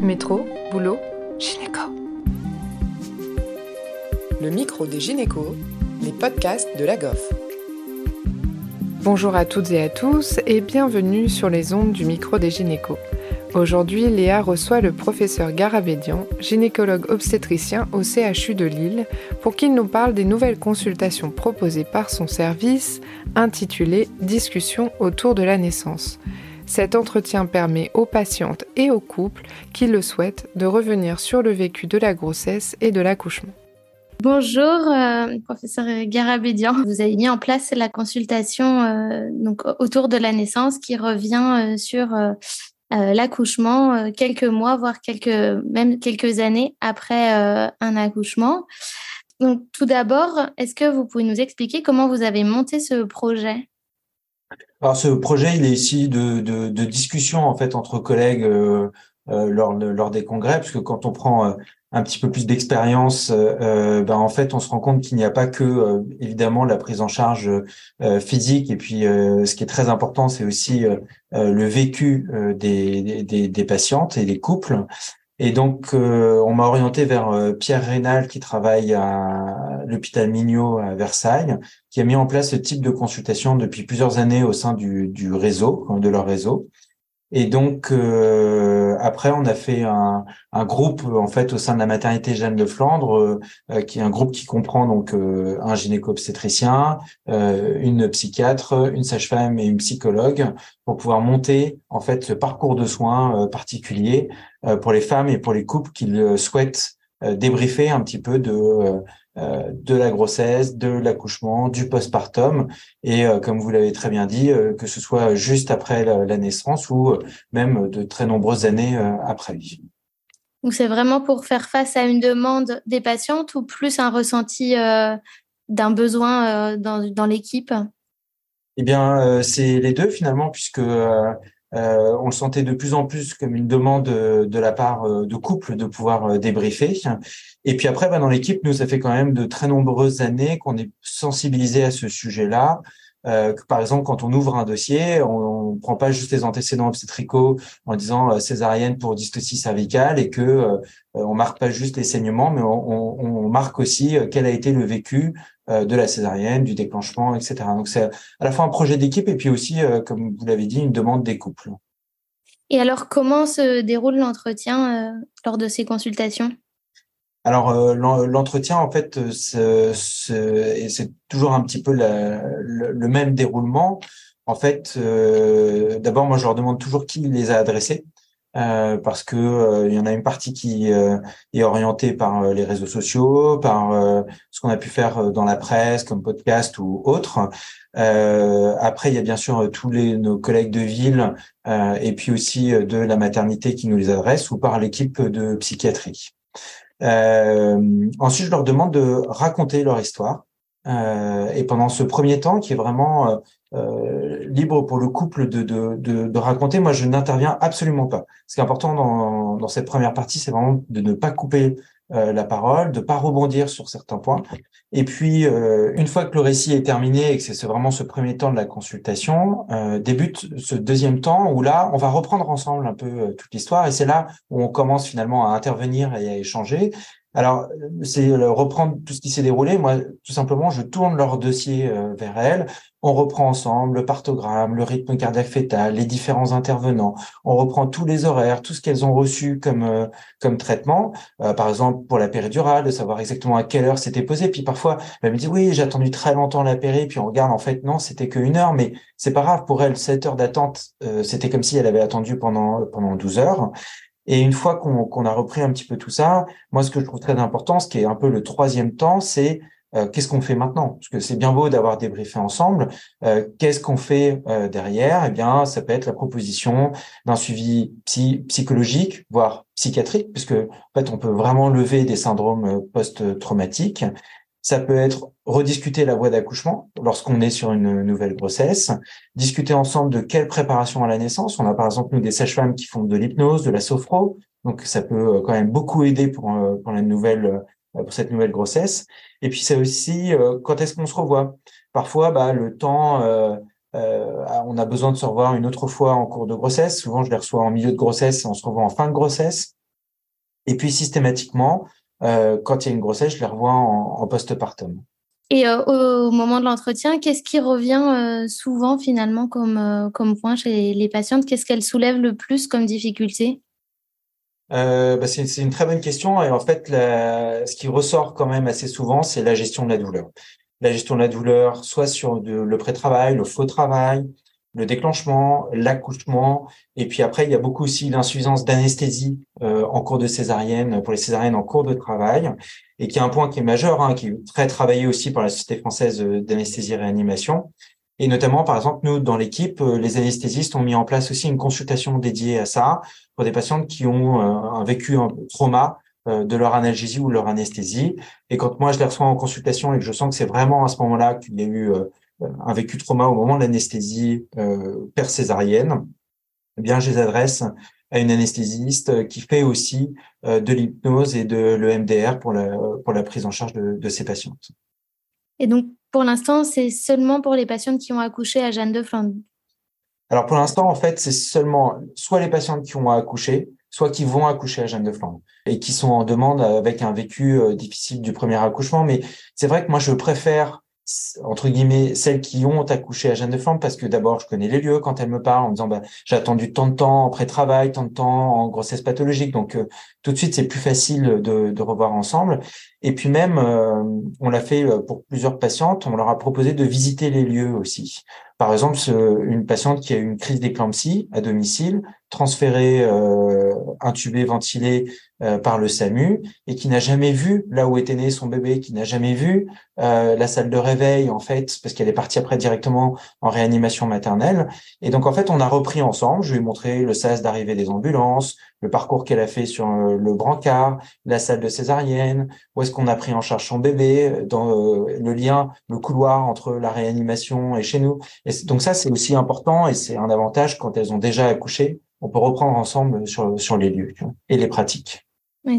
Métro, boulot, gynéco. Le micro des gynécos, les podcasts de la GOF. Bonjour à toutes et à tous et bienvenue sur les ondes du micro des gynécos. Aujourd'hui, Léa reçoit le professeur Garabédian, gynécologue obstétricien au CHU de Lille, pour qu'il nous parle des nouvelles consultations proposées par son service, intitulées Discussion autour de la naissance. Cet entretien permet aux patientes et aux couples qui le souhaitent de revenir sur le vécu de la grossesse et de l'accouchement. Bonjour, euh, professeur Garabédian. Vous avez mis en place la consultation euh, autour de la naissance qui revient euh, sur l'accouchement quelques mois, voire quelques même quelques années après un accouchement. Tout d'abord, est-ce que vous pouvez nous expliquer comment vous avez monté ce projet? Alors ce projet, il est ici de, de, discussion en fait entre collègues euh, euh, lors, lors des congrès, parce que quand on prend euh, un petit peu plus d'expérience, ben en fait, on se rend compte qu'il n'y a pas que évidemment la prise en charge physique, et puis ce qui est très important, c'est aussi le vécu des, des, des, patientes et des couples. Et donc, on m'a orienté vers Pierre Rénal, qui travaille à l'hôpital Mignot à Versailles, qui a mis en place ce type de consultation depuis plusieurs années au sein du, du réseau, de leur réseau. Et donc euh, après, on a fait un, groupe en fait au sein de la maternité Jeanne de Flandre, euh, qui est un groupe qui comprend donc euh, un gynéco-obstétricien, une psychiatre, une sage-femme et une psychologue pour pouvoir monter en fait ce parcours de soins particulier pour les femmes et pour les couples qui souhaitent débriefer un petit peu de euh, de la grossesse, de l'accouchement, du postpartum, et euh, comme vous l'avez très bien dit, euh, que ce soit juste après la, naissance ou même de très nombreuses années après. Donc c'est vraiment pour faire face à une demande des patientes ou plus un ressenti d'un besoin dans, l'équipe? Eh bien, c'est les deux finalement, puisque euh, on le sentait de plus en plus comme une demande euh, de la part euh, de couple de pouvoir débriefer. Et puis après, bah, dans l'équipe, nous, ça fait quand même de très nombreuses années qu'on est sensibilisé à ce sujet-là. Par exemple, quand on ouvre un dossier, on ne prend pas juste les antécédents obstétricaux en disant césarienne pour dystocie cervicale et que on marque pas juste les saignements, mais on, on marque aussi quel a été le vécu euh, de la césarienne, du déclenchement, etc. Donc c'est à la fois un projet d'équipe et puis aussi, euh, comme vous l'avez dit, une demande des couples. Et alors, comment se déroule l'entretien euh, lors de ces consultations? Alors l'entretien, en fait, c'est toujours un petit peu le, même déroulement. En fait, d'abord, moi, je leur demande toujours qui les a adressés. Euh, parce que euh, il y en a une partie qui euh, est orientée par les réseaux sociaux, par ce qu'on a pu faire dans la presse comme podcast ou autre. après, il y a bien sûr tous les nos collègues de ville et puis aussi de la maternité qui nous les adressent ou par l'équipe de psychiatrie. Ensuite, je leur demande de raconter leur histoire. et pendant ce premier temps, qui est vraiment euh, libre pour le couple de, de, de, de raconter. Moi, je n'interviens absolument pas. Ce qui est important dans, dans cette première partie, c'est vraiment de ne pas couper euh, la parole, de pas rebondir sur certains points. Et puis, euh, une fois que le récit est terminé et que c'est vraiment ce premier temps de la consultation, euh, débute ce deuxième temps où là, on va reprendre ensemble un peu euh, toute l'histoire. Et c'est là où on commence finalement à intervenir et à échanger. Alors, c'est reprendre tout ce qui s'est déroulé. Moi, tout simplement, je tourne leur dossier euh, vers elles. On reprend ensemble le partogramme, le rythme cardiaque fœtal, les différents intervenants. On reprend tous les horaires, tout ce qu'elles ont reçu comme euh, comme traitement. Euh, par exemple, pour la péridurale, de savoir exactement à quelle heure c'était posé. Puis parfois, elle me dit oui, j'ai attendu très longtemps la péri. Puis on regarde, en fait, non, c'était qu'une heure. Mais c'est pas grave pour elle. Sept heures d'attente, c'était comme si elle avait attendu pendant pendant 12 heures. Et une fois qu'on a repris un petit peu tout ça, moi, ce que je trouve très important, ce qui est un peu le troisième temps, c'est euh, qu'est-ce qu'on fait maintenant? Parce que c'est bien beau d'avoir débriefé ensemble. Euh, qu'est-ce qu'on fait euh, derrière? Eh bien, ça peut être la proposition d'un suivi psychologique, voire psychiatrique, puisque en fait, on peut vraiment lever des syndromes post-traumatiques. Ça peut être rediscuter la voie d'accouchement lorsqu'on est sur une nouvelle grossesse, discuter ensemble de quelle préparation à la naissance. On a par exemple nous des sages-femmes qui font de l'hypnose, de la sophro, donc ça peut euh, quand même beaucoup aider pour, euh, pour la nouvelle euh, pour cette nouvelle grossesse. Et puis c'est aussi quand est-ce qu'on se revoit? Parfois, bah, le temps, euh, on a besoin de se revoir une autre fois en cours de grossesse. Souvent, je les reçois en milieu de grossesse et on se revoit en fin de grossesse. Et puis systématiquement, quand il y a une grossesse, je les revois en, en postpartum. Et au moment de l'entretien, qu'est-ce qui revient souvent finalement comme, comme point chez les patientes? Qu'est-ce qu'elles soulèvent le plus comme difficulté? Euh, bah c'est une très bonne question et en fait, la, ce qui ressort quand même assez souvent, c'est la gestion de la douleur. La gestion de la douleur, soit sur le pré-travail, le faux travail, le déclenchement, l'accouchement, et puis après, il y a beaucoup aussi l'insuffisance d'anesthésie euh, en cours de césarienne, pour les césariennes en cours de travail, et qui est un point qui est majeur, hein, qui est très travaillé aussi par la Société française d'anesthésie et réanimation, et notamment, par exemple, nous, dans l'équipe, euh, les anesthésistes ont mis en place aussi une consultation dédiée à ça pour des patientes qui ont euh, vécu un trauma euh, de leur analgésie ou leur anesthésie. Et quand moi, je les reçois en consultation et que je sens que c'est vraiment à ce moment-là qu'il y a eu un vécu trauma au moment de l'anesthésie euh, per césarienne, eh bien, je les adresse à une anesthésiste qui fait aussi de l'hypnose et de l'EMDR pour la, pour la prise en charge de, de ces patientes. Et donc, pour l'instant, c'est seulement pour les patientes qui ont accouché à Jeanne de Flandre? Alors, pour l'instant, en fait, c'est seulement soit les patientes qui ont accouché, soit qui vont accoucher à Jeanne de Flandre et qui sont en demande avec un vécu euh, difficile du premier accouchement. Mais c'est vrai que moi, je préfère entre guillemets celles qui ont accouché à Jeanne de Flandre parce que d'abord je connais les lieux quand elles me parlent en disant bah, j'ai attendu tant de temps en pré-travail, tant de temps en grossesse pathologique. Donc euh, tout de suite c'est plus facile de, de, revoir ensemble. Et puis même euh, on l'a fait euh, pour plusieurs patientes. On leur a proposé de visiter les lieux aussi. Par exemple une patiente qui a eu une crise d'éclampsie à domicile transférée euh, intubée ventilée euh, par le SAMU et qui n'a jamais vu là où était né son bébé, qui n'a jamais vu euh, la salle de réveil en fait, parce qu'elle est partie après directement en réanimation maternelle. Et donc en fait, on a repris ensemble. Je lui ai montré le sas d'arrivée des ambulances, le parcours qu'elle a fait sur euh, le brancard, la salle de césarienne, où est-ce qu'on a pris en charge son bébé, dans le lien, le couloir entre la réanimation et chez nous. Et donc ça, c'est aussi important et c'est un avantage quand elles ont déjà accouché. On peut reprendre ensemble sur, sur les lieux et les pratiques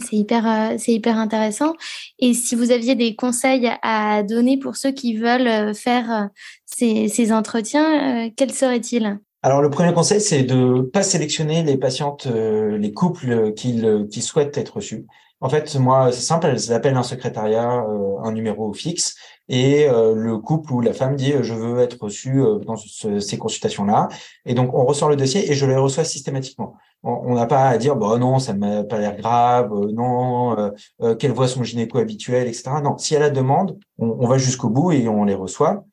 c'est hyper, euh, c'est hyper intéressant. Et si vous aviez des conseils à donner pour ceux qui veulent euh, faire euh, ces, ces entretiens, quels seraient-ils? Alors le premier conseil, c'est de pas sélectionner les patientes, les couples qui, qui souhaitent être reçus. En fait, moi, c'est simple, elles appellent un secrétariat, un numéro fixe, et le couple ou la femme dit je veux être reçu dans ces consultations-là. Et donc on ressort le dossier et je les reçois systématiquement on n'a pas à dire bah non ça m'a pas l'air grave euh, non euh, euh, quelle voit son gynéco habituel etc non si elle a demande on, va jusqu'au bout et on les reçoit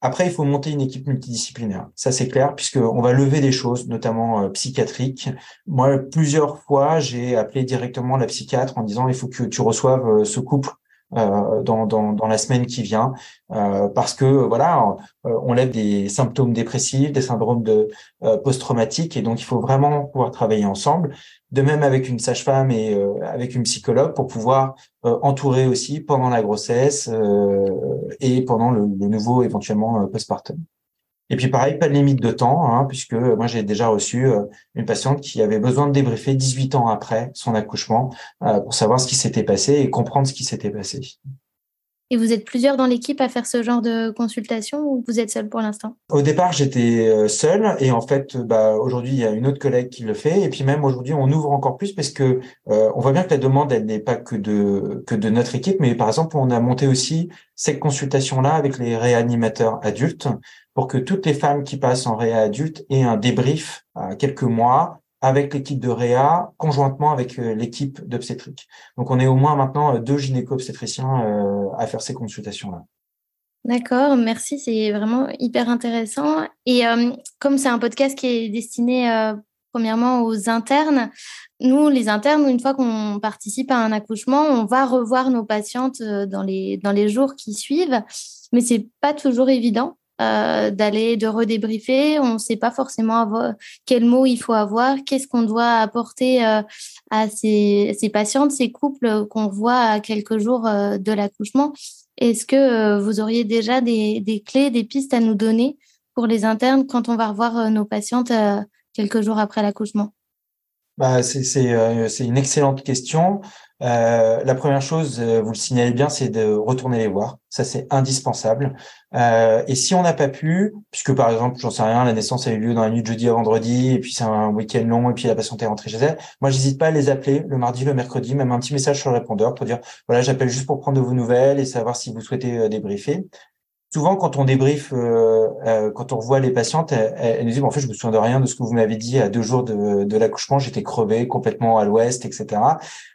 après il faut monter une équipe multidisciplinaire. Ça c'est clair puisque on va lever des choses notamment psychiatriques. Moi plusieurs fois j'ai appelé directement la psychiatre en disant il faut que tu reçoives ce couple euh, dans, dans, dans, la semaine qui vient, euh, parce que voilà, on lève des symptômes dépressifs, des syndromes de euh, post-traumatiques, et donc il faut vraiment pouvoir travailler ensemble. De même avec une sage-femme et avec une psychologue pour pouvoir entourer aussi pendant la grossesse et pendant le, le nouveau éventuellement postpartum. Et puis pareil, pas de limite de temps, hein, puisque moi j'ai déjà reçu euh, une patiente qui avait besoin de débriefer 18 ans après son accouchement euh, pour savoir ce qui s'était passé et comprendre ce qui s'était passé. Et vous êtes plusieurs dans l'équipe à faire ce genre de consultation ou vous êtes seul pour l'instant? Au départ, j'étais euh, seul et en fait, bah, aujourd'hui, il y a une autre collègue qui le fait. Et puis même aujourd'hui, on ouvre encore plus parce que euh, on voit bien que la demande, elle n'est pas que de que de notre équipe, mais par exemple, on a monté aussi cette consultation-là avec les réanimateurs adultes pour que toutes les femmes qui passent en réa adulte aient un débrief à quelques mois avec l'équipe de Réa, conjointement avec euh, l'équipe d'obstétrique. Donc on est au moins maintenant euh, deux gynéco-obstétriciens euh, à faire ces consultations-là. D'accord, merci, c'est vraiment hyper intéressant. Et comme c'est un podcast qui est destiné premièrement aux internes, nous, les internes, une fois qu'on participe à un accouchement, on va revoir nos patientes dans les, dans les jours qui suivent, mais c'est pas toujours évident. Euh, d'aller de redébriefer. On ne sait pas forcément avoir, quels mots il faut avoir, qu'est-ce qu'on doit apporter euh, à ces, ces, patientes, ces couples qu'on voit à quelques jours euh, de l'accouchement. Est-ce que vous auriez déjà des, des, clés, des pistes à nous donner pour les internes quand on va revoir nos patientes quelques jours après l'accouchement? Bah, C'est une excellente question. Euh, la première chose, euh, vous le signalez bien, c'est de retourner les voir. Ça, c'est indispensable. Euh, et si on n'a pas pu, puisque par exemple, j'en sais rien, la naissance a eu lieu dans la nuit de jeudi à vendredi, et puis c'est un week-end long, et puis la patiente est rentrée chez elle, moi, j'hésite pas à les appeler le mardi, le mercredi, même un petit message sur le répondeur pour dire, voilà, j'appelle juste pour prendre de vos nouvelles et savoir si vous souhaitez débriefer souvent quand on débriefe, euh, euh, quand on revoit les patientes, elles, nous disent en fait je me souviens de rien de ce que vous m'avez dit à deux jours de, de l'accouchement, j'étais crevé complètement à l'ouest, etc.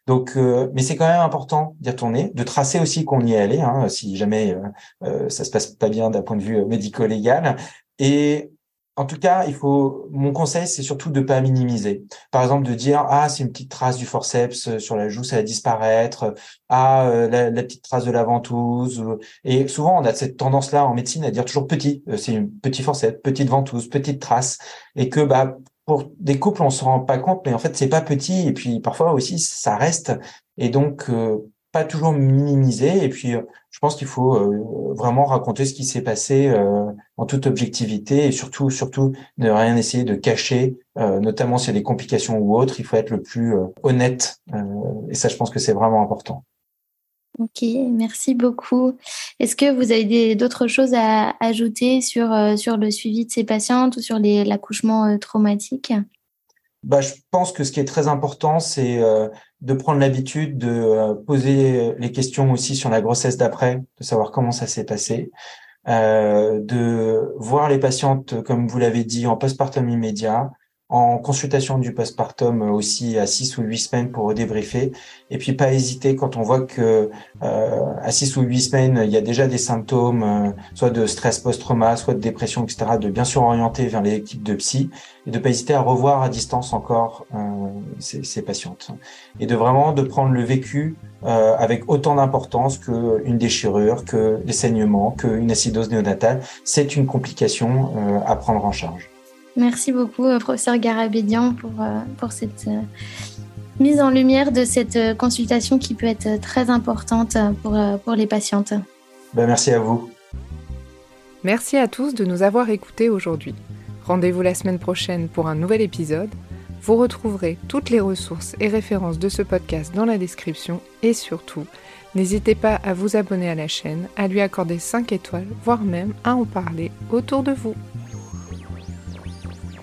Donc, euh, mais c'est quand même important d'y retourner, de tracer aussi qu'on y est allé, hein, si jamais ça se passe pas bien d'un point de vue médico-légal, et en tout cas, il faut. Mon conseil, c'est surtout de pas minimiser. Par exemple, de dire ah c'est une petite trace du forceps euh, sur la joue, ça va disparaître. Ah euh, la, petite trace de la ventouse. Et souvent, on a cette tendance-là en médecine à dire toujours petit. Euh, c'est une petite forceps, petite ventouse, petite trace, et que bah pour des couples, on se rend pas compte, mais en fait c'est pas petit. Et puis parfois aussi ça reste. Et donc pas toujours minimiser. Et puis, je pense qu'il faut euh, vraiment raconter ce qui s'est passé euh, en toute objectivité et surtout, surtout, ne rien essayer de cacher, euh, notamment s'il y a des complications ou autres. Il faut être le plus honnête. et ça, je pense que c'est vraiment important. Ok, merci beaucoup. Est-ce que vous avez d'autres choses à ajouter sur, sur le suivi de ces patientes ou sur l'accouchement traumatique? Bah, je pense que ce qui est très important, c'est de prendre l'habitude de euh, poser les questions aussi sur la grossesse d'après, de savoir comment ça s'est passé, euh, de voir les patientes, comme vous l'avez dit, en postpartum immédiat, en consultation du postpartum aussi à 6 ou 8 semaines pour débriefer. Et puis pas hésiter quand on voit que euh, à 6 ou 8 semaines, il y a déjà des symptômes, euh, soit de stress post-trauma, soit de dépression, etc., de bien sûr orienter vers les équipes de psy et de pas hésiter à revoir à distance encore euh, ces, ces, patientes. Et de vraiment de prendre le vécu euh, avec autant d'importance qu'une déchirure, que des saignements, qu'une acidose néonatale. C'est une complication euh, à prendre en charge. Merci beaucoup, euh, professeur Garabédian, pour, euh, pour cette euh, mise en lumière de cette consultation qui peut être très importante pour, pour les patientes. Ben, merci à vous. Merci à tous de nous avoir écoutés aujourd'hui. Rendez-vous la semaine prochaine pour un nouvel épisode. Vous retrouverez toutes les ressources et références de ce podcast dans la description et surtout, n'hésitez pas à vous abonner à la chaîne, à lui accorder 5 étoiles, voire même à en parler autour de vous.